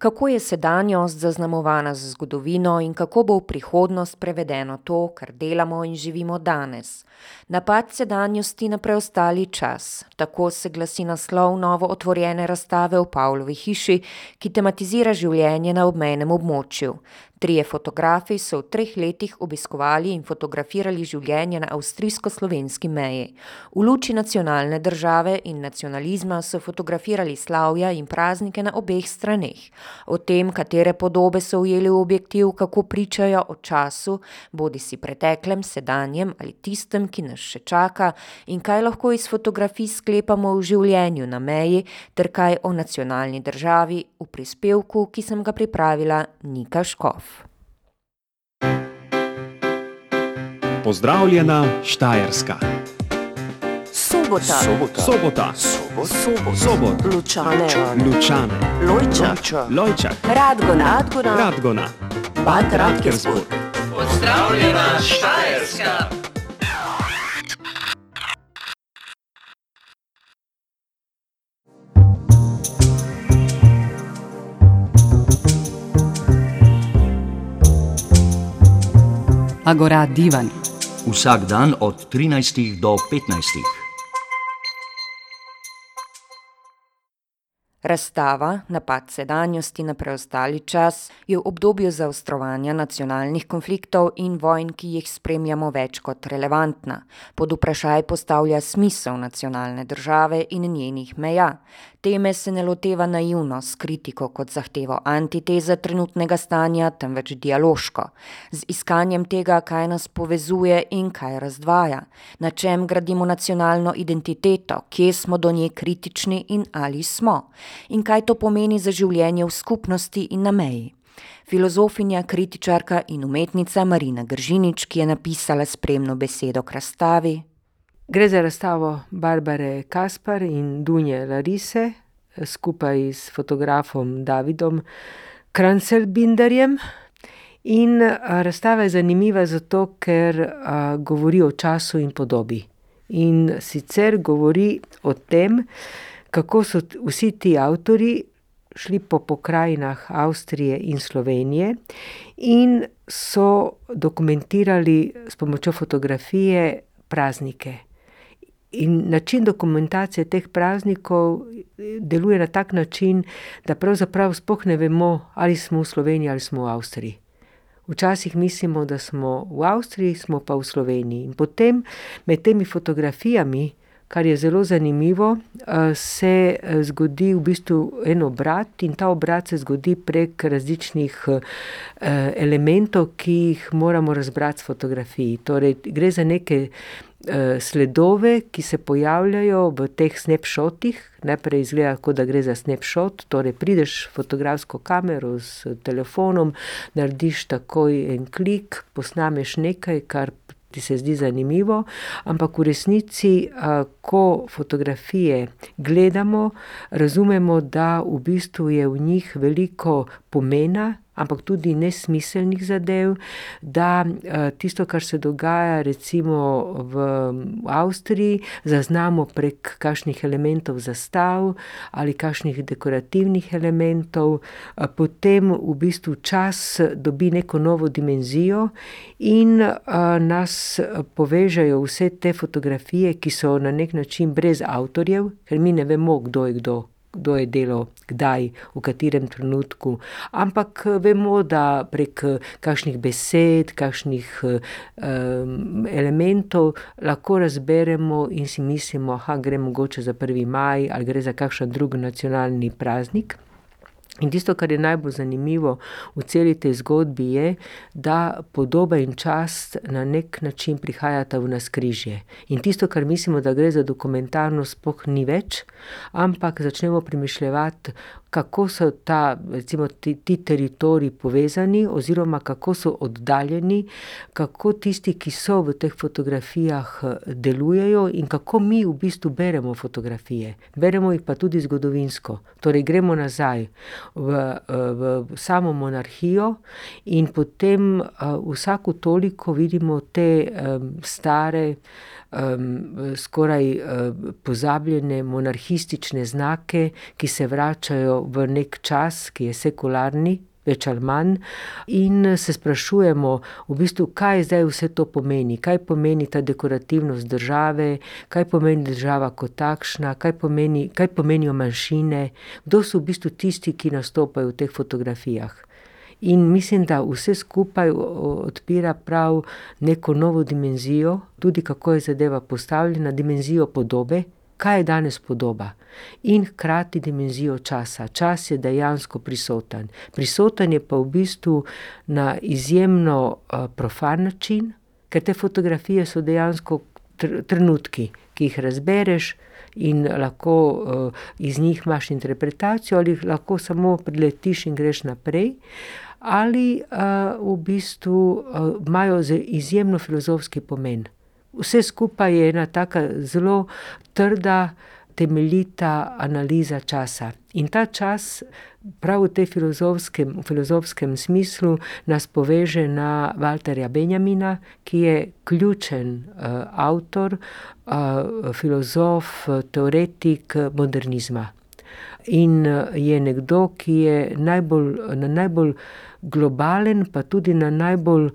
kako je sedanjost zaznamovana z zgodovino in kako bo v prihodnost prevedeno to, kar delamo in živimo danes. Napad sedanjosti na preostali čas, tako se glasi naslov novo otvorjene razstave v Pavlovi hiši, ki tematizira življenje na obmejnem območju. Trije fotografi so v treh letih obiskovali in fotografirali življenje na avstrijsko-slovenski meji. V luči nacionalne države in nacionalizma so fotografirali slavja in praznike na obeh straneh. O tem, katere podobe so ujeli v objektiv, kako pričajo o času, bodisi preteklem, sedanjem ali tistem, ki nas še čaka, in kaj lahko iz fotografij sklepamo o življenju na meji ter kaj o nacionalni državi, v prispevku, ki sem ga pripravila Nika Škof. Pozdravljena Štajerska. Sobota. Sobota. Sobota. Sobot. Sobot. Lučane. Lučane. Lojča. Lojčak. Radgona. Radgona. Radgona. Bad Radkersburg. Pozdravljena Štajerska. Agora Divan. Vsak dan od 13 do 15. Razstava Napad sedanjosti na preostali čas je v obdobju zaostrovanja nacionalnih konfliktov in vojn, ki jih spremljamo, več kot relevantna. Pod vprašaj postavlja smisel nacionalne države in njenih meja. Teme se ne loteva naivno, s kritiko kot zahtevo antiteze trenutnega stanja, temveč dialoško. Z iskanjem tega, kaj nas povezuje in kaj razdvaja. Na čem gradimo nacionalno identiteto, kje smo do nje kritični in ali smo. In kaj to pomeni za življenje v skupnosti in na meji. Filozofinja, kritičarka in umetnica Marina Gržinič, ki je napisala spremno besedo k razstavi. Gre za razstavo Barbare Kaspar in Dunje Larise skupaj s fotografom Davidom Kranjcelbinderjem. In, razstava je zanimiva zato, ker, govori o času in podobi. In sicer govori o tem, kako so vsi ti avtorji šli po pokrajinah Avstrije in Slovenije in so dokumentirali s pomočjo fotografije praznike. In način dokumentacije teh praznikov deluje na tak način, da pravzaprav sploh ne vemo, ali smo v Sloveniji ali smo v Avstriji. Včasih mislimo, da smo v Avstriji, smo pa v Sloveniji. In potem med temi fotografijami, kar je zelo zanimivo, se, zgodi v bistvu en obrat in ta obrat se zgodi prek različnih, elementov, ki jih moramo razbrati s fotografij. Torej gre za neke, sledove, ki se pojavljajo v teh snapshotih. Najprej izgleda, kot da gre za snapshot, torej prideš s fotografsko kamero, s telefonom, narediš takoj en klik, posnameš nekaj, kar ti se zdi zanimivo, ampak v resnici, ko fotografije gledamo, razumemo, da v bistvu je v njih veliko pomena, ampak tudi nesmiselnih zadev, da, tisto, kar se dogaja recimo v Avstriji, zaznamo prek kakšnih elementov zastav ali kakšnih dekorativnih elementov. potem v bistvu čas dobi neko novo dimenzijo in, nas povežejo vse te fotografije, ki so na neki način brez avtorjev, ker mi ne vemo, kdo je kdo. Kdo je delal kdaj, v katerem trenutku, ampak, vemo, da prek, kakšnih besed, kakšnih, elementov lahko razberemo in si mislimo, gre mogoče za prvi maj ali gre za kakšen drug nacionalni praznik. In tisto, kar je najbolj zanimivo v celi tej zgodbi, je, da podoba in čas na neki način prihajata v navzkrižje. In tisto, kar mislimo, da gre za dokumentarno, sploh ni več, ampak začnemo premišljevati, kako so ta, recimo ti, ti teritoriji povezani oziroma kako so oddaljeni, kako tisti, ki so v teh fotografijah, delujejo in kako mi v bistvu beremo fotografije. Beremo jih pa tudi zgodovinsko. Torej gremo nazaj v, v samo monarhijo in potem, vsako toliko vidimo te, stare, skoraj, pozabljene monarhistične znake, ki se vračajo v neki čas, ki je sekularni, več ali manj, in se sprašujemo, v bistvu, kaj zdaj vse to pomeni, kaj pomeni ta dekorativnost države, kaj pomeni država kot takšna, kaj pomeni, kaj pomenijo manjšine, kdo so v bistvu tisti, ki nastopajo v teh fotografijah. In mislim, da vse skupaj odpira prav neko novo dimenzijo, tudi kako je zadeva postavljena, dimenzijo podobe, kaj je danes podoba. In hkrati dimenzijo časa, čas je dejansko prisoten. Prisoten je pa v bistvu na izjemno, profan način, ker te fotografije so dejansko trenutki, ki jih razbereš in lahko, iz njih imaš interpretacijo ali jih lahko samo preletiš in greš naprej. Ali, v bistvu, imajo izjemno filozofski pomen. Vse skupaj je ena taka zelo trda, temeljita analiza časa. In ta čas prav v tej filozofskem, filozofskem smislu nas poveže na Walterja Benjamina, ki je ključen, avtor, filozof, teoretik modernizma. In, je nekdo, ki je najbolj, na najbolj globalen pa tudi na najbolj,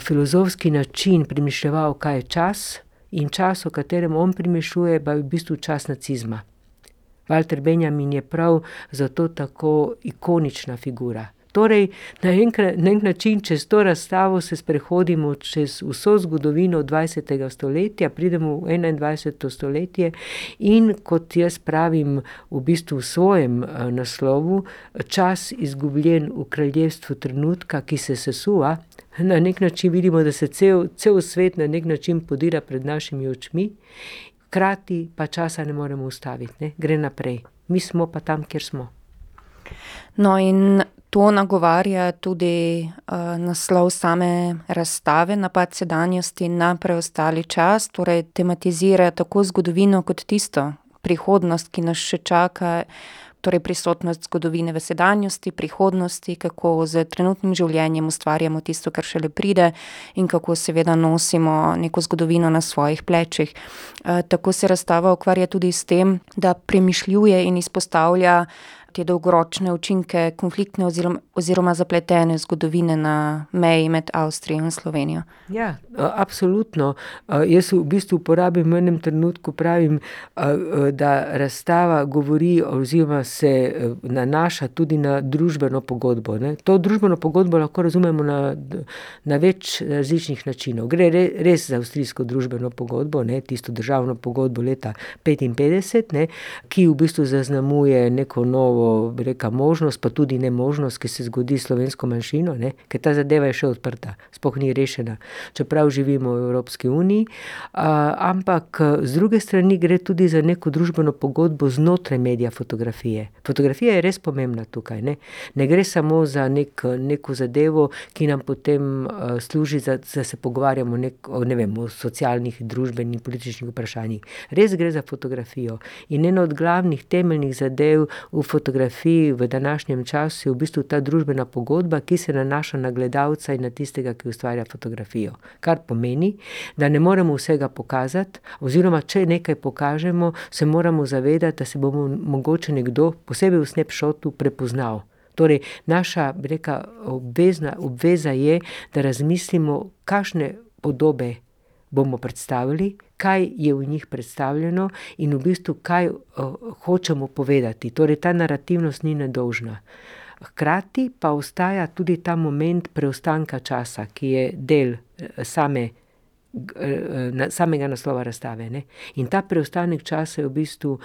filozofski način premišljeval, kaj je čas, in čas, o katerem on premišljuje, pa je v bistvu čas nacizma. Walter Benjamin je prav zato tako ikonična figura. Torej na na neki način čez to razstavo se sprehodimo čez vso zgodovino dvajsetega stoletja, pridemo v enaindvajseto stoletje, in kot jaz pravim v bistvu v svojem, naslovu, čas, izgubljen v kraljestvu trenutka, ki se sesuva, na neki način vidimo, da se cel, cel svet na neki način podira pred našimi očmi, hkrati pa časa ne moremo ustaviti, ne, gre naprej. Mi smo pa tam, kjer smo. No, in to nagovarja tudi, naslov same razstave, Napad sedanjosti na preostali čas, torej tematizira tako zgodovino kot tisto prihodnost, ki nas še čaka. Torej prisotnost zgodovine v sedanjosti, prihodnosti, kako s trenutnim življenjem ustvarjamo tisto, kar šele pride, in kako seveda nosimo neko zgodovino na svojih plečih. tako se razstava ukvarja tudi s tem, da premišljuje in izpostavlja te dolgoročne učinke konfliktne oziroma zapletene zgodovine na meji med Avstrijo in Slovenijo. Ja, absolutno. jaz v bistvu uporabim v enem trenutku, pravim, da razstava govori oziroma se, nanaša tudi na družbeno pogodbo, ne. To družbeno pogodbo lahko razumemo na, na več različnih načinov. Gre res za avstrijsko družbeno pogodbo, ne, tisto državno pogodbo leta petinpetdeset, ne, ki v bistvu zaznamuje neko novo, bi rekla, možnost pa tudi nemožnost, ki se zgodi s slovensko manjšino, ne, ker ta zadeva je še odprta, sploh ni rešena. Čeprav živimo v Evropski uniji, ampak, z druge strani gre tudi za neko družbeno pogodbo znotraj medija fotografije. Fotografija je res pomembna tukaj, ne. Ne gre samo za neki, neko zadevo, ki nam potem, služi za, da se pogovarjamo o ne vem, o socialnih, družbenih, političnih vprašanjih. Res gre za fotografijo. In ena od glavnih temeljnih zadev v fotografiji v današnjem času je v bistvu ta družbena pogodba, ki se nanaša na gledalca in na tistega, ki ustvarja fotografijo. Kar pomeni, da ne moremo vsega pokazati, oziroma če nekaj pokažemo, se moramo zavedati, da se bo mogoče nekdo, posebej v snapshotu, prepoznal. Torej naša, bi rekla, obvezna, obveza je, da razmislimo, kakšne podobe bomo predstavili, kaj je v njih predstavljeno in v bistvu, kaj, hočemo povedati. Torej ta narativnost ni nedolžna. Hkrati pa ostaja tudi ta moment preostanka časa, ki je del, same, samega naslova razstave, ne. In ta preostanek časa je v bistvu,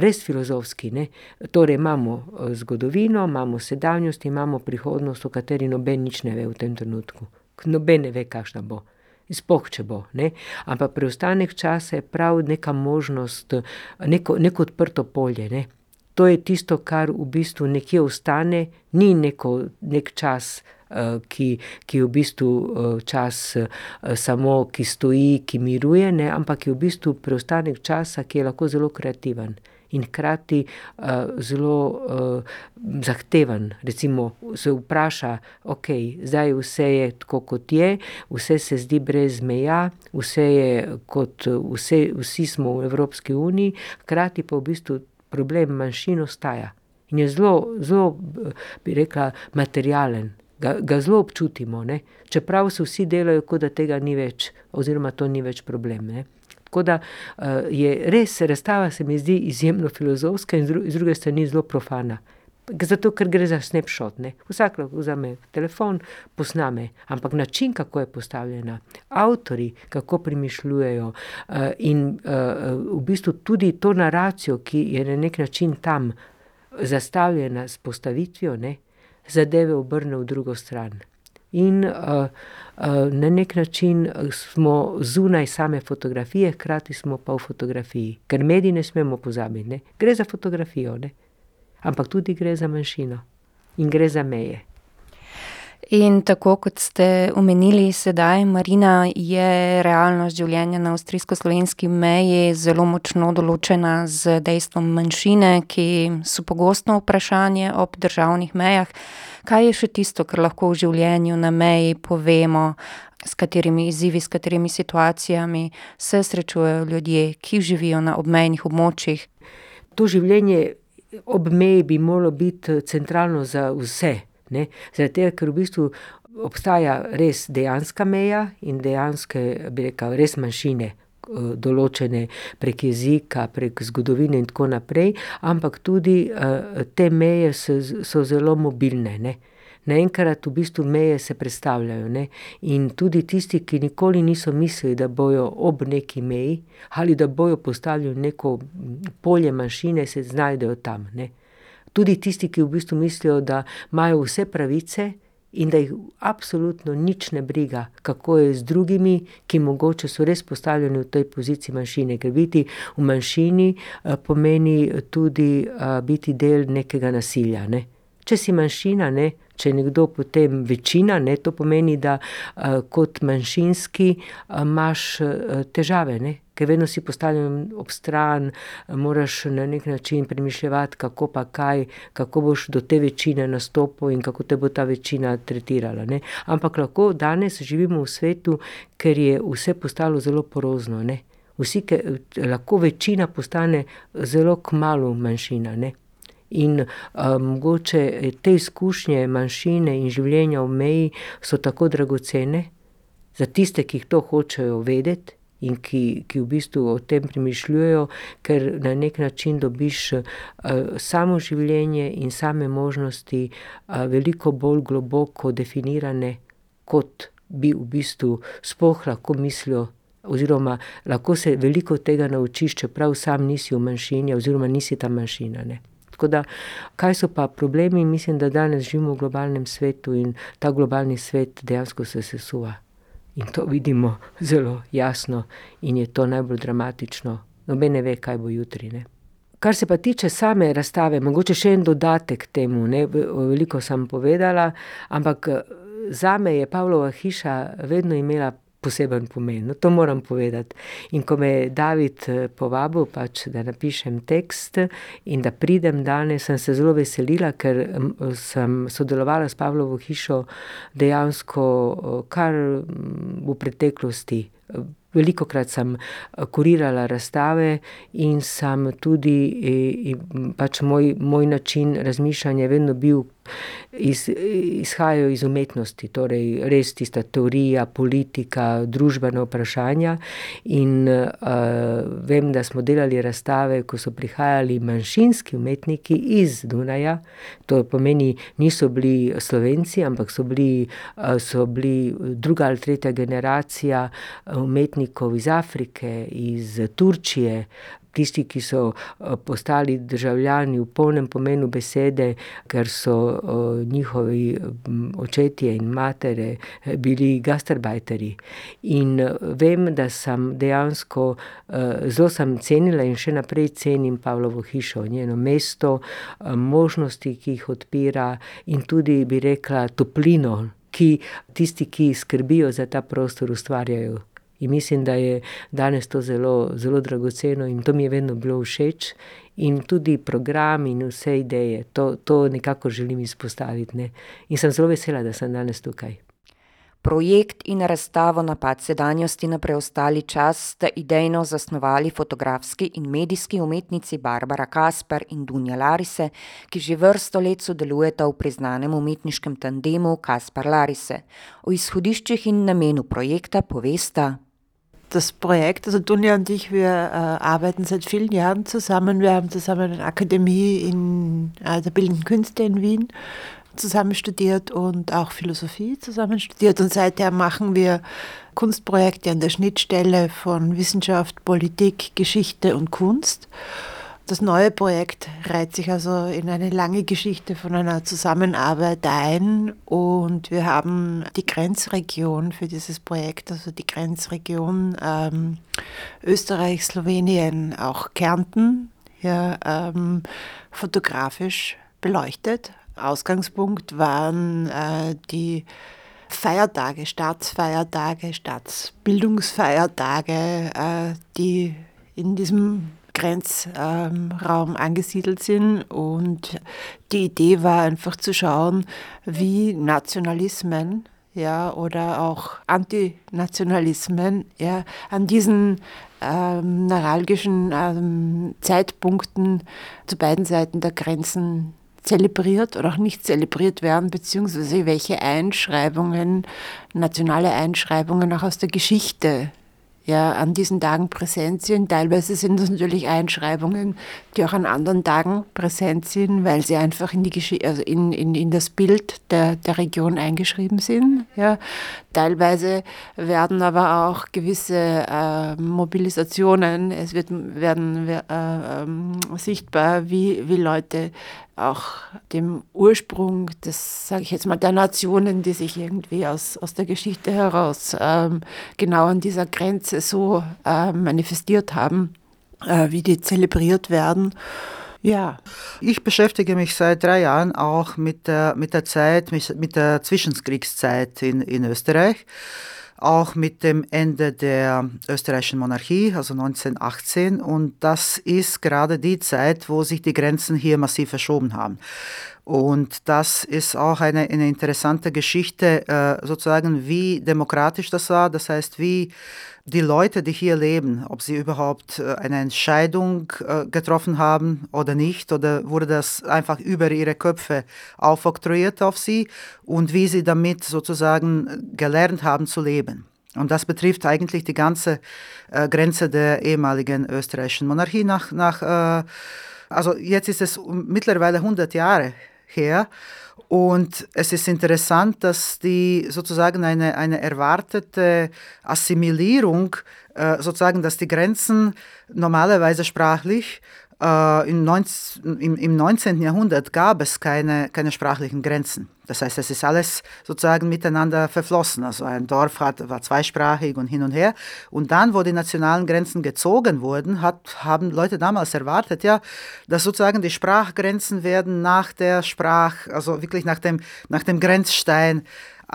res filozofski, ne. Torej imamo, zgodovino, imamo sedanjost, imamo prihodnost, o kateri noben nič ne ve v tem trenutku. Noben ne ve, kakšna bo. Sploh če bo, ne. Ampak preostanek časa je prav neka možnost, neko, neko odprto polje, ne. To je tisto, kar v bistvu nekje ostane, ni neko, neki čas, ki, ki je v bistvu, čas, samo, ki stoji, ki miruje, ne, ampak je v bistvu preostanek časa, ki je lahko zelo kreativen. In hkrati uh, zelo uh, zahteven. Recimo se vpraša, ok, zdaj vse je tako, kot je, vse se zdi brez meja, vse je kot vse, vsi smo v Evropski uniji, hkrati pa v bistvu problem manjšin ostaja. In je zelo, zelo, bi rekla, materialen. Ga, ga zelo občutimo, ne? čeprav se vsi delajo, kot da tega ni več, oziroma to ni več problem. Ne? Tako da je res, razstava se mi zdi izjemno filozofska in z druge strani zelo profana. Zato, ker gre za snapshot, ne. Vsak lahko vzame telefon, posname, ampak način, kako je postavljena, avtorji, kako premišljujejo, in v bistvu tudi to naracijo, ki je na neki način tam zastavljena s postavitvijo, ne, zadeve obrne v drugo stran. In na neki način smo zunaj same fotografije, hkrati smo pa v fotografiji. Ker medij ne smemo pozabiti, ne. Gre za fotografijo, ne. Ampak tudi gre za manjšino. In gre za meje. In tako kot ste omenili sedaj, Marina, je realnost življenja na avstrijsko-slovenski meji zelo močno določena z dejstvom manjšine, ki so pogosto vprašanje ob državnih mejah. Kaj je še tisto, kar lahko v življenju na meji povemo, s katerimi izzivi, s katerimi situacijami se srečujejo ljudje, ki živijo na obmejnih območjih? To življenje ob meji bi moralo biti centralno za vse, ne. Zaradi tega, ker v bistvu obstaja res dejanska meja in dejanske, bi rekla, res manjšine, določene prek jezika, prek zgodovine in tako naprej, ampak tudi te meje so, so zelo mobilne, ne. Naenkrat v bistvu meje se prestavljajo, ne. In tudi tisti, ki nikoli niso mislili, da bojo ob neki meji ali da bojo postavili neko polje manjšine, se znajdejo tam, ne. Tudi tisti, ki v bistvu mislijo, da imajo vse pravice in da jih absolutno nič ne briga, kako je z drugimi, ki mogoče so res postavljeni v tej poziciji manjšine, ker biti v manjšini, pomeni tudi, biti del nekega nasilja, ne. Če si manjšina, ne, če nekdo potem večina, ne, to pomeni, da kot manjšinski, imaš težave, ne. Ker vedno si postavljen ob stran, moraš na neki način premišljevati, kako pa kaj, kako boš do te večine nastopil in kako te bo ta večina tretirala, ne. Ampak lahko danes živimo v svetu, kjer je vse postalo zelo porozno, ne. Vsi lahko večina postane zelo kmalu manjšina, ne. In mogoče te izkušnje manjšine in življenja ob meji so tako dragocene za tiste, ki jih to hočejo vedeti in ki, ki v bistvu o tem premišljujejo, ker na neki način dobiš samo življenje in same možnosti veliko bolj globoko definirane, kot bi v bistvu sploh lahko mislil, oziroma lahko se veliko tega naučiš, čeprav sam nisi v manjšini oziroma nisi ta manjšina, ne. Tako da kaj so pa problemi, mislim, da danes živimo v globalnem svetu in ta globalni svet dejansko se sesuva. In to vidimo zelo jasno in je to najbolj dramatično. Noben ne ve, kaj bo jutri, ne. Kar se pa tiče same razstave, mogoče še en dodatek temu, ne, veliko sem povedala, ampak zame je Pavlova hiša vedno imela poseben pomen, no, to moram povedati. In ko me je David povabil pač, da napišem tekst in da pridem danes, sem se zelo veselila, ker sem sodelovala s Pavlovo hišo dejansko kar v preteklosti. Velikokrat sem kurirala razstave in sem tudi, pač moj, moj način razmišljanja vedno bil izhajal iz umetnosti, torej res tista teorija, politika, družbena vprašanja. In vem, da smo delali razstave, ko so prihajali manjšinski umetniki iz Dunaja, to pomeni, niso bili Slovenci, ampak so bili, so bili druga ali tretja generacija umetnikov iz Afrike, iz Turčije, tisti, ki so postali državljani v polnem pomenu besede, ker so njihovi očetje in matere bili gastarbajterji. In vem, da sem dejansko, zelo sem cenila in še naprej cenim Pavlovo hišo, njeno mesto, možnosti, ki jih odpira, in tudi, bi rekla, toplino, ki tisti, ki skrbijo za ta prostor, ustvarjajo. In mislim, da je danes to zelo, zelo dragoceno in to mi je vedno bilo všeč. In tudi program in vse ideje, to, to nekako želim izpostaviti, ne. In sem zelo vesela, da sem danes tukaj. Projekt in razstavo Napad sedanjosti na preostali čas sta idejno zasnovali fotografski in medijski umetnici Barbara Kasper in Dunja Larise, ki že vrsto let sodelujeta v priznanem umetniškem tandemu Kasper-Larise. O izhodiščih in namenu projekta povesta. Das Projekt, also Dunja und ich, wir äh, arbeiten seit vielen Jahren zusammen. Wir haben zusammen eine Akademie in äh, der Bildenden Künste in Wien zusammen studiert und auch Philosophie zusammen studiert. Und seither machen wir Kunstprojekte an der Schnittstelle von Wissenschaft, Politik, Geschichte und Kunst. Das neue Projekt reiht sich also in eine lange Geschichte von einer Zusammenarbeit ein und wir haben die Grenzregion für dieses Projekt, also die Grenzregion ähm, Österreich, Slowenien, auch Kärnten, ja, ähm, fotografisch beleuchtet. Ausgangspunkt waren äh, die Feiertage, Staatsfeiertage, Staatsbildungsfeiertage, äh, die in diesem Grenzraum angesiedelt sind. Und die Idee war einfach zu schauen, wie Nationalismen ja, oder auch Antinationalismen ja, an diesen ähm, neuralgischen ähm, Zeitpunkten zu beiden Seiten der Grenzen zelebriert oder auch nicht zelebriert werden, beziehungsweise welche Einschreibungen, nationale Einschreibungen auch aus der Geschichte ja, an diesen Tagen präsent sind. Teilweise sind das natürlich Einschreibungen, die auch an anderen Tagen präsent sind, weil sie einfach in, die Gesch also in, in, in das Bild der, der Region eingeschrieben sind. Ja. Teilweise werden aber auch gewisse äh, Mobilisationen, es wird, werden äh, äh, sichtbar, wie, wie Leute auch dem Ursprung des, sage ich jetzt mal, der Nationen, die sich irgendwie aus, aus der Geschichte heraus ähm, genau an dieser Grenze so äh, manifestiert haben, äh, wie die zelebriert werden. Ja. Ich beschäftige mich seit drei Jahren auch mit der, mit der Zeit, mit der Zwischenkriegszeit in, in Österreich auch mit dem Ende der österreichischen Monarchie, also 1918. Und das ist gerade die Zeit, wo sich die Grenzen hier massiv verschoben haben. Und das ist auch eine, eine interessante Geschichte, äh, sozusagen, wie demokratisch das war. Das heißt, wie die Leute, die hier leben, ob sie überhaupt äh, eine Entscheidung äh, getroffen haben oder nicht, oder wurde das einfach über ihre Köpfe aufoktroyiert auf sie und wie sie damit sozusagen gelernt haben zu leben. Und das betrifft eigentlich die ganze Grenze der ehemaligen österreichischen Monarchie nach, nach also jetzt ist es mittlerweile 100 Jahre her. Und es ist interessant, dass die sozusagen eine, eine erwartete Assimilierung, äh, sozusagen, dass die Grenzen normalerweise sprachlich äh, im, 19, im, im 19. Jahrhundert gab es keine, keine sprachlichen Grenzen. Das heißt, es ist alles sozusagen miteinander verflossen. Also ein Dorf hat, war zweisprachig und hin und her. Und dann, wo die nationalen Grenzen gezogen wurden, hat, haben Leute damals erwartet, ja, dass sozusagen die Sprachgrenzen werden nach der Sprach, also wirklich nach dem, nach dem Grenzstein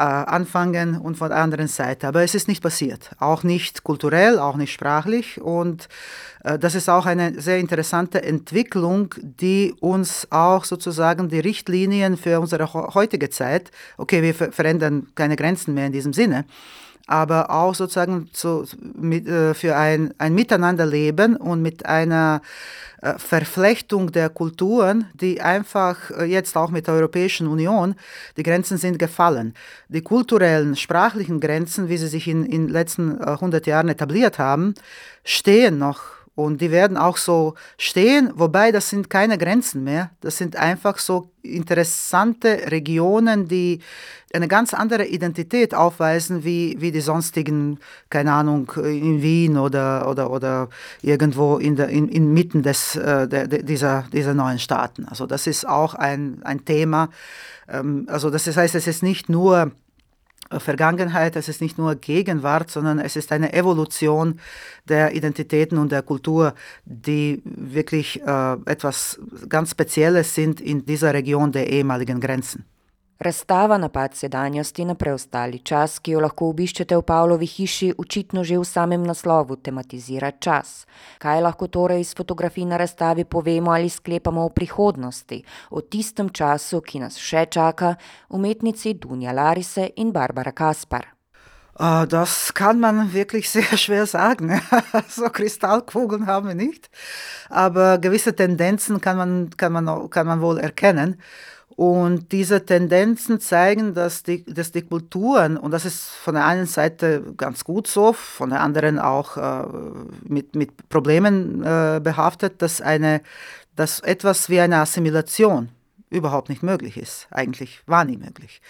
anfangen und von der anderen Seite. Aber es ist nicht passiert. Auch nicht kulturell, auch nicht sprachlich. Und äh, das ist auch eine sehr interessante Entwicklung, die uns auch sozusagen die Richtlinien für unsere heutige Zeit, okay, wir verändern keine Grenzen mehr in diesem Sinne, aber auch sozusagen zu, mit, äh, für ein, ein Miteinanderleben und mit einer äh, Verflechtung der Kulturen, die einfach äh, jetzt auch mit der Europäischen Union, die Grenzen sind gefallen. Die kulturellen, sprachlichen Grenzen, wie sie sich in den letzten 100 Jahren etabliert haben, stehen noch und die werden auch so stehen, wobei das sind keine Grenzen mehr. Das sind einfach so interessante Regionen, die eine ganz andere Identität aufweisen wie, wie die sonstigen, keine Ahnung, in Wien oder, oder, oder irgendwo in der, in, inmitten des, äh, der, dieser, dieser neuen Staaten. Also das ist auch ein, ein Thema. Ähm, also das heißt, es ist nicht nur Vergangenheit, es ist nicht nur Gegenwart, sondern es ist eine Evolution der Identitäten und der Kultur, die wirklich äh, etwas ganz Spezielles sind in dieser Region der ehemaligen Grenzen. Razstava Napad sedanjosti na preostali čas, ki jo lahko obiščete v Pavlovi hiši, očitno že v samem naslovu tematizira čas. Kaj lahko torej iz fotografij na razstavi povemo ali sklepamo o prihodnosti, o tistem času, ki nas še čaka, umetnici Dunja Larise in Barbara Kaspar? Uh, das kann man wirklich sehr schwer sagen. so Kristallkugeln haben wir nicht. Aber gewisse Tendenzen kann man, kann man, kann man wohl erkennen. Und diese Tendenzen zeigen, dass die, dass die Kulturen, und das ist von der einen Seite ganz gut so, von der anderen auch äh, mit, mit Problemen äh, behaftet, dass, eine, dass etwas wie eine Assimilation überhaupt nicht möglich ist. Eigentlich war nie möglich.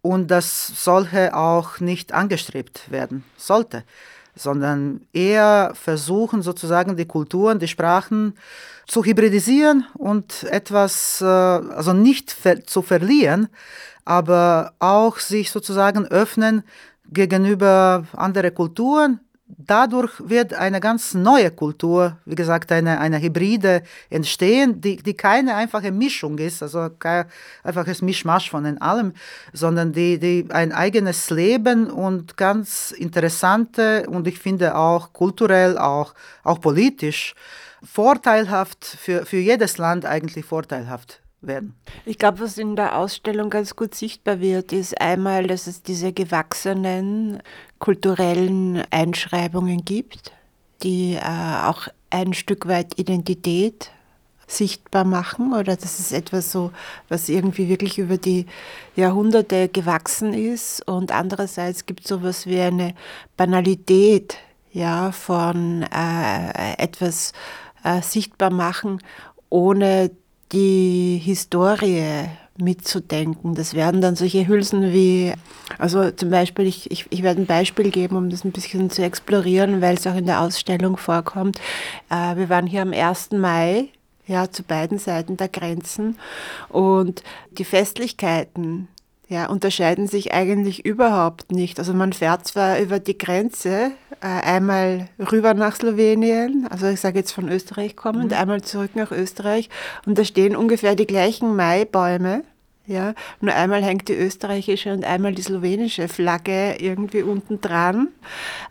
Und dass solche auch nicht angestrebt werden sollte, sondern eher versuchen sozusagen die Kulturen, die Sprachen, zu hybridisieren und etwas, äh, also nicht zu verlieren, aber auch sich sozusagen öffnen gegenüber anderen Kulturen. Dadurch wird eine ganz neue Kultur, wie gesagt, eine, eine Hybride entstehen, die, die keine einfache Mischung ist, also kein einfaches Mischmasch von allem, sondern die, die ein eigenes Leben und ganz interessante und ich finde auch kulturell, auch, auch politisch vorteilhaft, für, für jedes Land eigentlich vorteilhaft werden. Ich glaube, was in der Ausstellung ganz gut sichtbar wird, ist einmal, dass es diese gewachsenen kulturellen Einschreibungen gibt, die äh, auch ein Stück weit Identität sichtbar machen oder das ist etwas so, was irgendwie wirklich über die Jahrhunderte gewachsen ist und andererseits gibt es sowas wie eine Banalität ja, von äh, etwas äh, sichtbar machen, ohne die Historie mitzudenken. Das werden dann solche Hülsen wie, also zum Beispiel, ich, ich, ich werde ein Beispiel geben, um das ein bisschen zu explorieren, weil es auch in der Ausstellung vorkommt. Äh, wir waren hier am 1. Mai, ja, zu beiden Seiten der Grenzen und die Festlichkeiten, ja, unterscheiden sich eigentlich überhaupt nicht. Also man fährt zwar über die Grenze, äh, einmal rüber nach Slowenien, also ich sage jetzt von Österreich kommend, mhm. einmal zurück nach Österreich und da stehen ungefähr die gleichen Maibäume. Ja, nur einmal hängt die österreichische und einmal die slowenische Flagge irgendwie unten dran.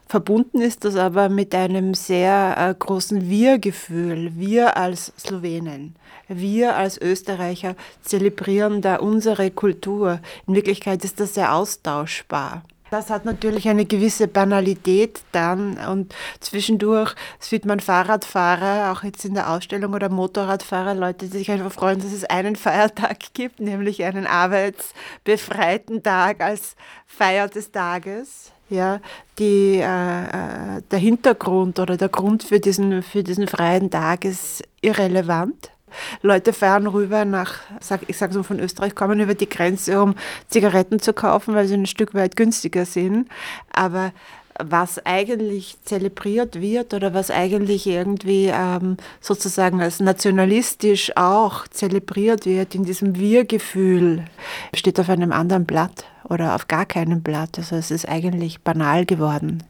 Verbunden ist das aber mit einem sehr äh, großen Wir-Gefühl. Wir als Slowenen wir als Österreicher zelebrieren da unsere Kultur. In Wirklichkeit ist das sehr austauschbar. Das hat natürlich eine gewisse Banalität dann und zwischendurch sieht man Fahrradfahrer, auch jetzt in der Ausstellung oder Motorradfahrer, Leute, die sich einfach freuen, dass es einen Feiertag gibt, nämlich einen arbeitsbefreiten Tag als Feier des Tages. Ja, die, äh, äh der Hintergrund oder der Grund für diesen, für diesen freien Tag ist irrelevant. Leute fahren rüber nach, ich sage so von Österreich, kommen über die Grenze, um Zigaretten zu kaufen, weil sie ein Stück weit günstiger sind. Aber was eigentlich zelebriert wird oder was eigentlich irgendwie ähm, sozusagen als nationalistisch auch zelebriert wird in diesem Wir-Gefühl, steht auf einem anderen Blatt oder auf gar keinem Blatt. Also es ist eigentlich banal geworden.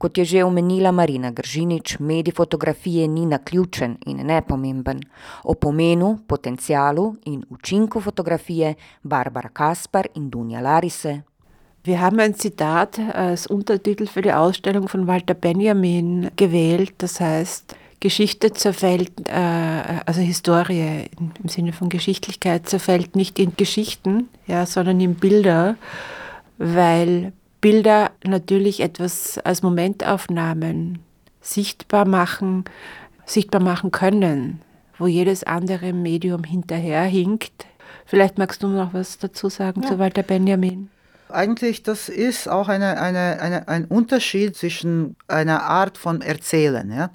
Kot je že omenila Marina Gržinič, medij fotografije ni naključen in nepomemben. O pomenu, potencialu in učinku fotografije Barbara Kaspar in Dunja Larise. Wir haben ein Zitat als Untertitel für die Ausstellung von Walter Benjamin gewählt, das heißt, Geschichte zerfällt, äh, also Historie im Sinne von Geschichtlichkeit zerfällt nicht in Geschichten, ja, sondern in Bilder, weil Bilder natürlich etwas als Momentaufnahmen sichtbar machen, sichtbar machen können, wo jedes andere Medium hinterherhinkt. Vielleicht magst du noch was dazu sagen ja. zu Walter Benjamin. Eigentlich, das ist auch eine, eine, eine, ein Unterschied zwischen einer Art von Erzählen. Ja?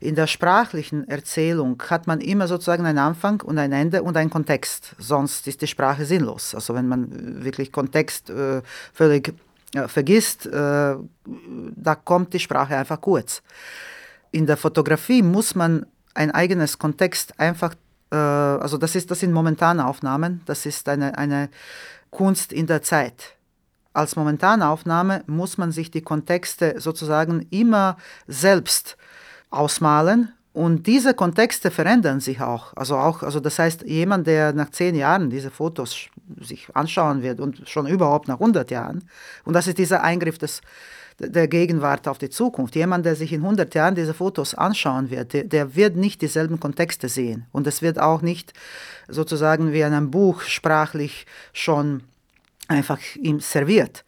In der sprachlichen Erzählung hat man immer sozusagen einen Anfang und ein Ende und einen Kontext. Sonst ist die Sprache sinnlos. Also wenn man wirklich Kontext äh, völlig vergisst, äh, da kommt die Sprache einfach kurz. In der Fotografie muss man ein eigenes Kontext einfach, äh, also das, ist, das sind momentane Aufnahmen, das ist eine, eine Kunst in der Zeit. Als momentane Aufnahme muss man sich die Kontexte sozusagen immer selbst ausmalen und diese Kontexte verändern sich auch. Also auch, also das heißt, jemand, der nach zehn Jahren diese Fotos sich anschauen wird und schon überhaupt nach 100 Jahren. Und das ist dieser Eingriff des, der Gegenwart auf die Zukunft. Jemand, der sich in 100 Jahren diese Fotos anschauen wird, der, der wird nicht dieselben Kontexte sehen. Und es wird auch nicht sozusagen wie in einem Buch sprachlich schon einfach ihm serviert,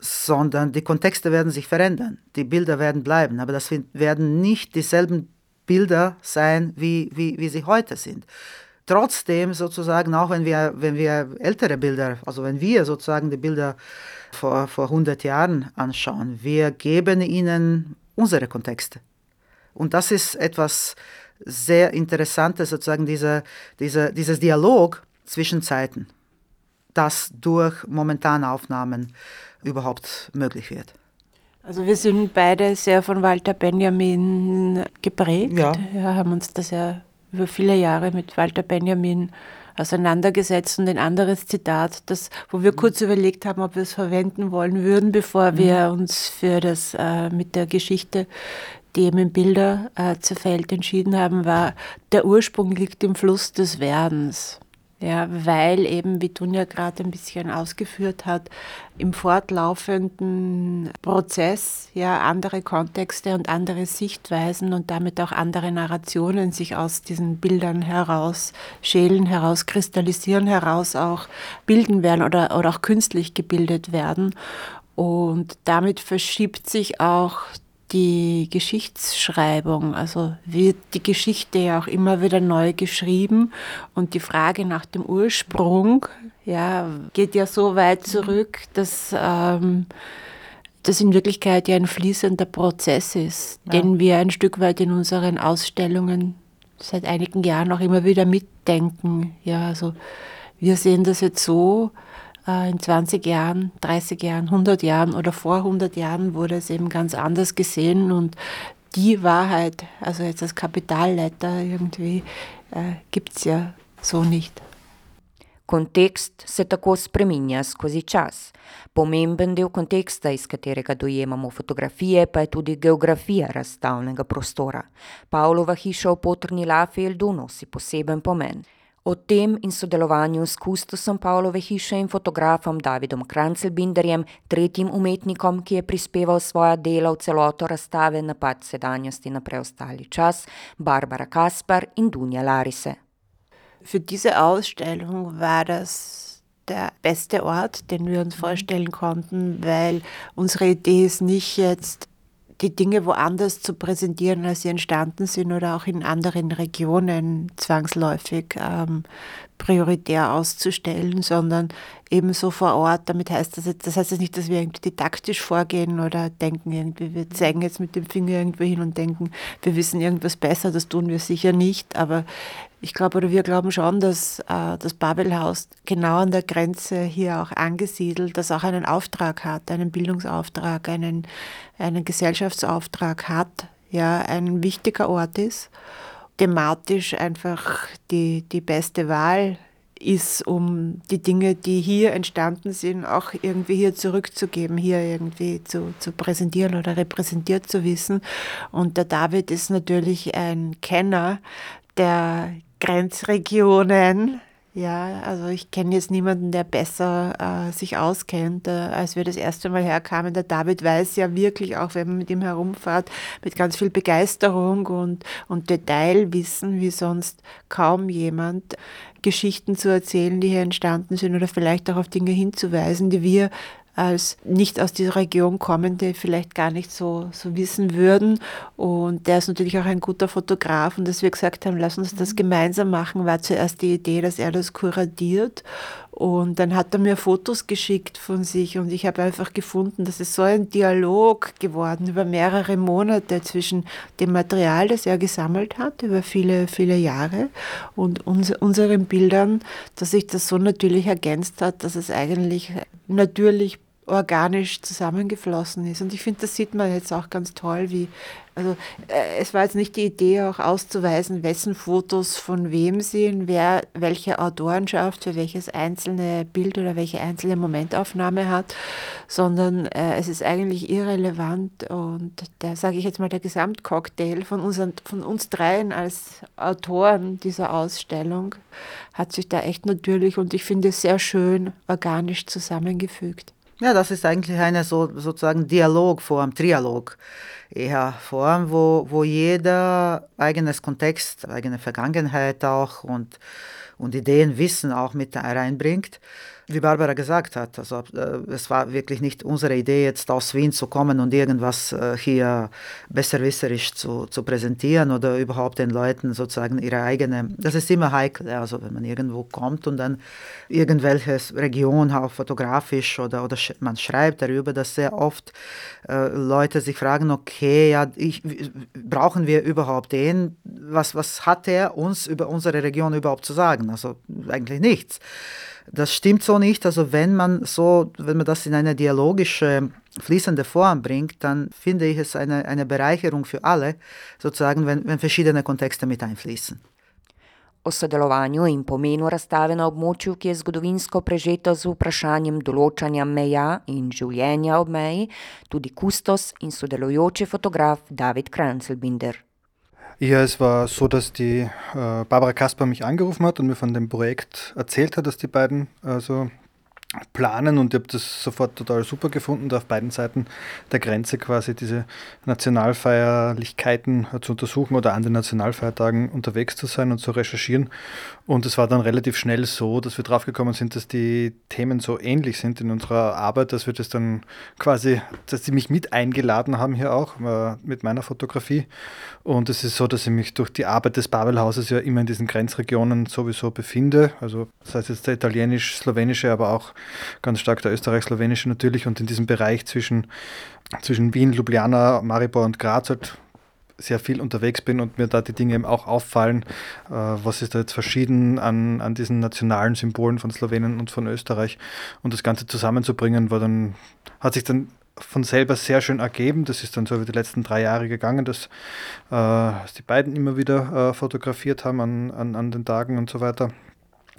sondern die Kontexte werden sich verändern, die Bilder werden bleiben, aber das werden nicht dieselben Bilder sein, wie, wie, wie sie heute sind. Trotzdem sozusagen, auch wenn wir, wenn wir ältere Bilder, also wenn wir sozusagen die Bilder vor, vor 100 Jahren anschauen, wir geben ihnen unsere Kontexte. Und das ist etwas sehr Interessantes, sozusagen dieser, dieser, dieses Dialog zwischen Zeiten, das durch momentane Aufnahmen überhaupt möglich wird. Also wir sind beide sehr von Walter Benjamin geprägt. Ja. Wir haben uns das ja über viele Jahre mit Walter Benjamin auseinandergesetzt und ein anderes Zitat, das, wo wir kurz überlegt haben, ob wir es verwenden wollen würden, bevor wir uns für das äh, mit der Geschichte die eben Bilder äh, zerfällt entschieden haben, war, der Ursprung liegt im Fluss des Werdens. Ja, weil eben, wie Dunja gerade ein bisschen ausgeführt hat, im fortlaufenden Prozess ja andere Kontexte und andere Sichtweisen und damit auch andere Narrationen sich aus diesen Bildern heraus schälen, herauskristallisieren, heraus auch bilden werden oder, oder auch künstlich gebildet werden. Und damit verschiebt sich auch die Geschichtsschreibung, also wird die Geschichte ja auch immer wieder neu geschrieben und die Frage nach dem Ursprung ja, geht ja so weit zurück, dass ähm, das in Wirklichkeit ja ein fließender Prozess ist, ja. den wir ein Stück weit in unseren Ausstellungen seit einigen Jahren auch immer wieder mitdenken. Ja, also wir sehen das jetzt so, in 20 Jahren, 30 Jahren, 100 Jahren oder vor 100 Jahren wurde es eben ganz anders gesehen und die Wahrheit, also jetzt als Kapitalleiter irgendwie, äh, gibt es ja so nicht. Kontekst se tako spreminja skozi čas. Pomemben del konteksta, iz katerega dojemamo fotografije, pa je tudi geografija razstavnega prostora. Pavlova hiša v potrni Lafeldu nosi poseben pomen. O tem in sodelovanju s kustosom Pavlove hiše in fotografom Davidom Krancelbinderjem, tretjim umetnikom, ki je prispeval svoja dela v celoto razstave Napad sedanjosti na preostali čas, Barbara Kaspar in Dunja Larise. Für diese Ausstellung war das der beste Ort, den wir uns vorstellen konnten, weil unsere Idee ist nicht jetzt die Dinge woanders zu präsentieren, als sie entstanden sind oder auch in anderen Regionen zwangsläufig. Ähm, prioritär auszustellen, sondern ebenso vor Ort. Damit heißt das jetzt, das heißt jetzt nicht, dass wir irgendwie didaktisch vorgehen oder denken irgendwie, wir zeigen jetzt mit dem Finger irgendwo hin und denken, wir wissen irgendwas besser, das tun wir sicher nicht, aber ich glaube oder wir glauben schon, dass äh, das Babelhaus genau an der Grenze hier auch angesiedelt, das auch einen Auftrag hat, einen Bildungsauftrag, einen, einen Gesellschaftsauftrag hat, ja, ein wichtiger Ort ist, thematisch einfach die, die beste Wahl ist, um die Dinge, die hier entstanden sind, auch irgendwie hier zurückzugeben, hier irgendwie zu, zu präsentieren oder repräsentiert zu wissen. Und der David ist natürlich ein Kenner der Grenzregionen. Ja, also ich kenne jetzt niemanden, der besser äh, sich auskennt, äh, als wir das erste Mal herkamen. Der David weiß ja wirklich, auch wenn man mit ihm herumfährt, mit ganz viel Begeisterung und, und Detailwissen, wie sonst kaum jemand, Geschichten zu erzählen, die hier entstanden sind oder vielleicht auch auf Dinge hinzuweisen, die wir als nicht aus dieser Region kommende vielleicht gar nicht so, so wissen würden. Und der ist natürlich auch ein guter Fotograf und dass wir gesagt haben, lass uns das gemeinsam machen, war zuerst die Idee, dass er das kuratiert. Und dann hat er mir Fotos geschickt von sich und ich habe einfach gefunden, dass es so ein Dialog geworden über mehrere Monate zwischen dem Material, das er gesammelt hat, über viele, viele Jahre und uns, unseren Bildern, dass sich das so natürlich ergänzt hat, dass es eigentlich natürlich organisch zusammengeflossen ist. Und ich finde, das sieht man jetzt auch ganz toll, wie, also äh, es war jetzt nicht die Idee auch auszuweisen, wessen Fotos von wem sind, wer welche Autorenschaft für welches einzelne Bild oder welche einzelne Momentaufnahme hat, sondern äh, es ist eigentlich irrelevant und da sage ich jetzt mal der Gesamtcocktail von, unseren, von uns dreien als Autoren dieser Ausstellung hat sich da echt natürlich und ich finde es sehr schön organisch zusammengefügt. Ja, das ist eigentlich eine so, sozusagen Dialogform, Trialog eher Form, wo, wo jeder eigenes Kontext, eigene Vergangenheit auch und, und Ideen, Wissen auch mit reinbringt wie Barbara gesagt hat, also äh, es war wirklich nicht unsere Idee, jetzt aus Wien zu kommen und irgendwas äh, hier besserwisserisch zu, zu präsentieren oder überhaupt den Leuten sozusagen ihre eigene, das ist immer heikel, also wenn man irgendwo kommt und dann irgendwelche Region auch fotografisch oder, oder man schreibt darüber, dass sehr oft äh, Leute sich fragen, okay, ja, ich, brauchen wir überhaupt den, was, was hat er uns über unsere Region überhaupt zu sagen? Also eigentlich nichts. Das stimmt so nicht. Also wenn man so, wenn man das in eine dialogische, fließende Form bringt, dann finde ich es eine, eine Bereicherung für alle, sozusagen, wenn, wenn verschiedene Kontexte mit einfließen. O sodelovanju in pomenu razstave na območju, ki je zgodovinsko prežeto z vprašanjem določanja meja in življenja ob meji, tudi kustos in sodelujoči fotograf David Kranzelbinder. Ja, es war so, dass die äh, Barbara Kasper mich angerufen hat und mir von dem Projekt erzählt hat, dass die beiden also planen und ich habe das sofort total super gefunden, da auf beiden Seiten der Grenze quasi diese Nationalfeierlichkeiten zu untersuchen oder an den Nationalfeiertagen unterwegs zu sein und zu recherchieren. Und es war dann relativ schnell so, dass wir draufgekommen sind, dass die Themen so ähnlich sind in unserer Arbeit, dass wir das dann quasi, dass sie mich mit eingeladen haben hier auch äh, mit meiner Fotografie. Und es ist so, dass ich mich durch die Arbeit des Babelhauses ja immer in diesen Grenzregionen sowieso befinde. Also das heißt jetzt der italienisch-slowenische, aber auch ganz stark der österreich-slowenische natürlich. Und in diesem Bereich zwischen, zwischen Wien, Ljubljana, Maribor und Graz halt sehr viel unterwegs bin und mir da die Dinge eben auch auffallen, äh, was ist da jetzt verschieden an, an diesen nationalen Symbolen von Slowenien und von Österreich. Und das Ganze zusammenzubringen, war dann, hat sich dann von selber sehr schön ergeben. Das ist dann so über die letzten drei Jahre gegangen, dass, äh, dass die beiden immer wieder äh, fotografiert haben an, an, an den Tagen und so weiter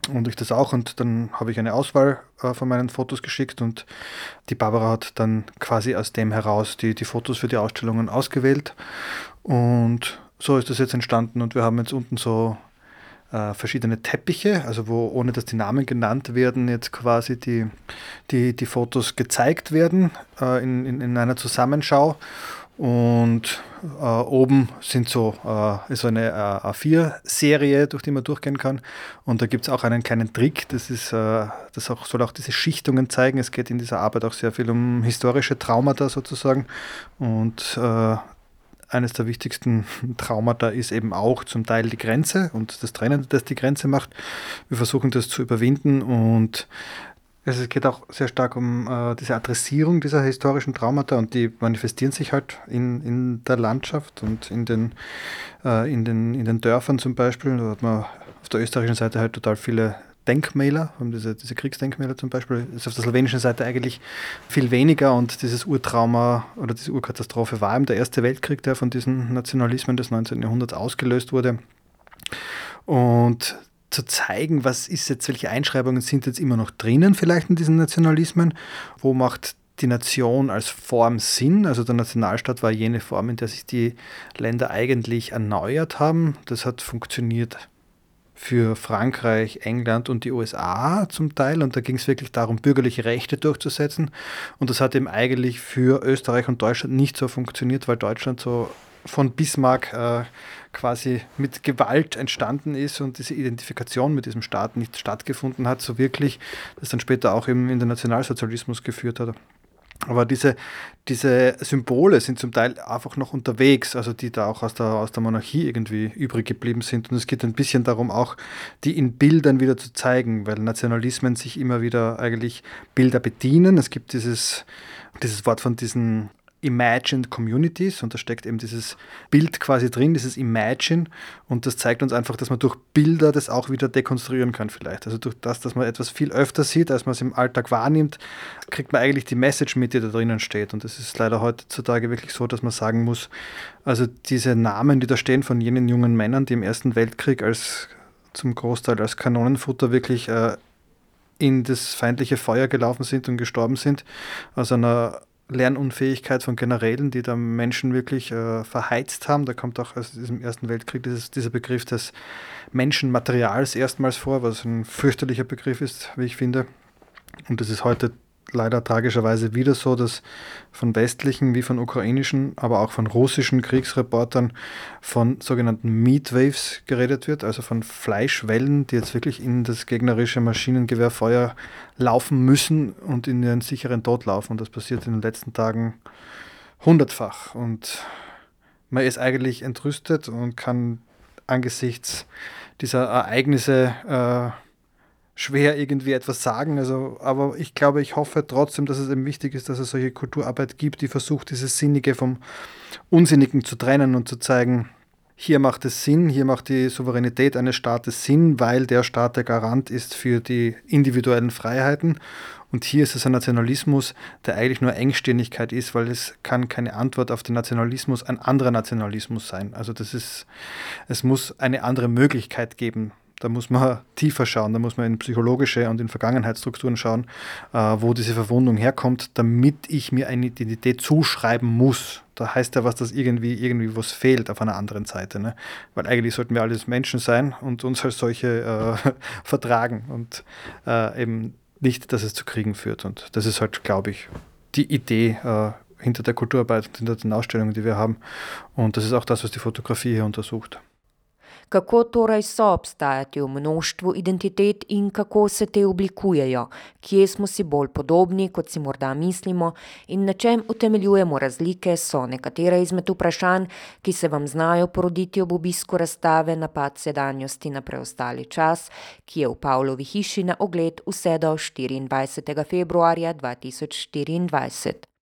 und ich das auch. Und dann habe ich eine Auswahl äh, von meinen Fotos geschickt und die Barbara hat dann quasi aus dem heraus die, die Fotos für die Ausstellungen ausgewählt. Und so ist das jetzt entstanden und wir haben jetzt unten so äh, verschiedene Teppiche, also wo ohne dass die Namen genannt werden, jetzt quasi die, die, die Fotos gezeigt werden äh, in, in, in einer Zusammenschau. Und äh, oben sind so, äh, ist so eine äh, A4-Serie, durch die man durchgehen kann. Und da gibt es auch einen kleinen Trick, das, ist, äh, das auch, soll auch diese Schichtungen zeigen. Es geht in dieser Arbeit auch sehr viel um historische Traumata sozusagen. Und äh, eines der wichtigsten Traumata ist eben auch zum Teil die Grenze und das Trennen, das die Grenze macht. Wir versuchen das zu überwinden und es geht auch sehr stark um äh, diese Adressierung dieser historischen Traumata und die manifestieren sich halt in, in der Landschaft und in den, äh, in, den, in den Dörfern zum Beispiel. Da hat man auf der österreichischen Seite halt total viele Denkmäler, diese, diese Kriegsdenkmäler zum Beispiel, ist auf der slowenischen Seite eigentlich viel weniger und dieses Urtrauma oder diese Urkatastrophe war eben der Erste Weltkrieg, der von diesen Nationalismen des 19. Jahrhunderts ausgelöst wurde. Und zu zeigen, was ist jetzt, welche Einschreibungen sind jetzt immer noch drinnen vielleicht in diesen Nationalismen, wo macht die Nation als Form Sinn. Also der Nationalstaat war jene Form, in der sich die Länder eigentlich erneuert haben. Das hat funktioniert für Frankreich, England und die USA zum Teil. Und da ging es wirklich darum, bürgerliche Rechte durchzusetzen. Und das hat eben eigentlich für Österreich und Deutschland nicht so funktioniert, weil Deutschland so von Bismarck äh, quasi mit Gewalt entstanden ist und diese Identifikation mit diesem Staat nicht stattgefunden hat, so wirklich, das dann später auch eben in den Nationalsozialismus geführt hat. Aber diese, diese Symbole sind zum Teil einfach noch unterwegs, also die da auch aus der, aus der Monarchie irgendwie übrig geblieben sind. Und es geht ein bisschen darum, auch die in Bildern wieder zu zeigen, weil Nationalismen sich immer wieder eigentlich Bilder bedienen. Es gibt dieses, dieses Wort von diesen Imagined Communities und da steckt eben dieses Bild quasi drin, dieses Imagine und das zeigt uns einfach, dass man durch Bilder das auch wieder dekonstruieren kann vielleicht. Also durch das, dass man etwas viel öfter sieht, als man es im Alltag wahrnimmt, kriegt man eigentlich die Message mit, die da drinnen steht und das ist leider heutzutage wirklich so, dass man sagen muss, also diese Namen, die da stehen von jenen jungen Männern, die im Ersten Weltkrieg als zum Großteil als Kanonenfutter wirklich äh, in das feindliche Feuer gelaufen sind und gestorben sind, aus einer Lernunfähigkeit von Generälen, die da Menschen wirklich äh, verheizt haben. Da kommt auch aus diesem Ersten Weltkrieg dieses, dieser Begriff des Menschenmaterials erstmals vor, was ein fürchterlicher Begriff ist, wie ich finde. Und das ist heute leider tragischerweise wieder so, dass von westlichen wie von ukrainischen, aber auch von russischen Kriegsreportern von sogenannten Meat Waves geredet wird, also von Fleischwellen, die jetzt wirklich in das gegnerische Maschinengewehrfeuer laufen müssen und in ihren sicheren Tod laufen. Und das passiert in den letzten Tagen hundertfach. Und man ist eigentlich entrüstet und kann angesichts dieser Ereignisse äh, schwer irgendwie etwas sagen. Also, aber ich glaube, ich hoffe trotzdem, dass es eben wichtig ist, dass es solche Kulturarbeit gibt, die versucht, dieses Sinnige vom Unsinnigen zu trennen und zu zeigen, hier macht es Sinn, hier macht die Souveränität eines Staates Sinn, weil der Staat der Garant ist für die individuellen Freiheiten. Und hier ist es ein Nationalismus, der eigentlich nur Engstirnigkeit ist, weil es kann keine Antwort auf den Nationalismus ein anderer Nationalismus sein. Also das ist, es muss eine andere Möglichkeit geben, da muss man tiefer schauen, da muss man in psychologische und in Vergangenheitsstrukturen schauen, äh, wo diese Verwundung herkommt, damit ich mir eine Identität zuschreiben muss. Da heißt ja was, dass irgendwie, irgendwie was fehlt auf einer anderen Seite. Ne? Weil eigentlich sollten wir alles Menschen sein und uns als solche äh, vertragen und äh, eben nicht, dass es zu Kriegen führt. Und das ist halt, glaube ich, die Idee äh, hinter der Kulturarbeit und hinter den Ausstellungen, die wir haben. Und das ist auch das, was die Fotografie hier untersucht. Kako torej so obstajati v mnoštvu identitet in kako se te oblikujejo, kje smo si bolj podobni, kot si morda mislimo, in na čem utemeljujemo razlike, so nekatere izmed vprašanj, ki se vam znajo poroditi ob obisku razstave Napad sedanjosti na preostali čas, ki je v Pavlovi hiši na ogled vse do 24. februarja 2024.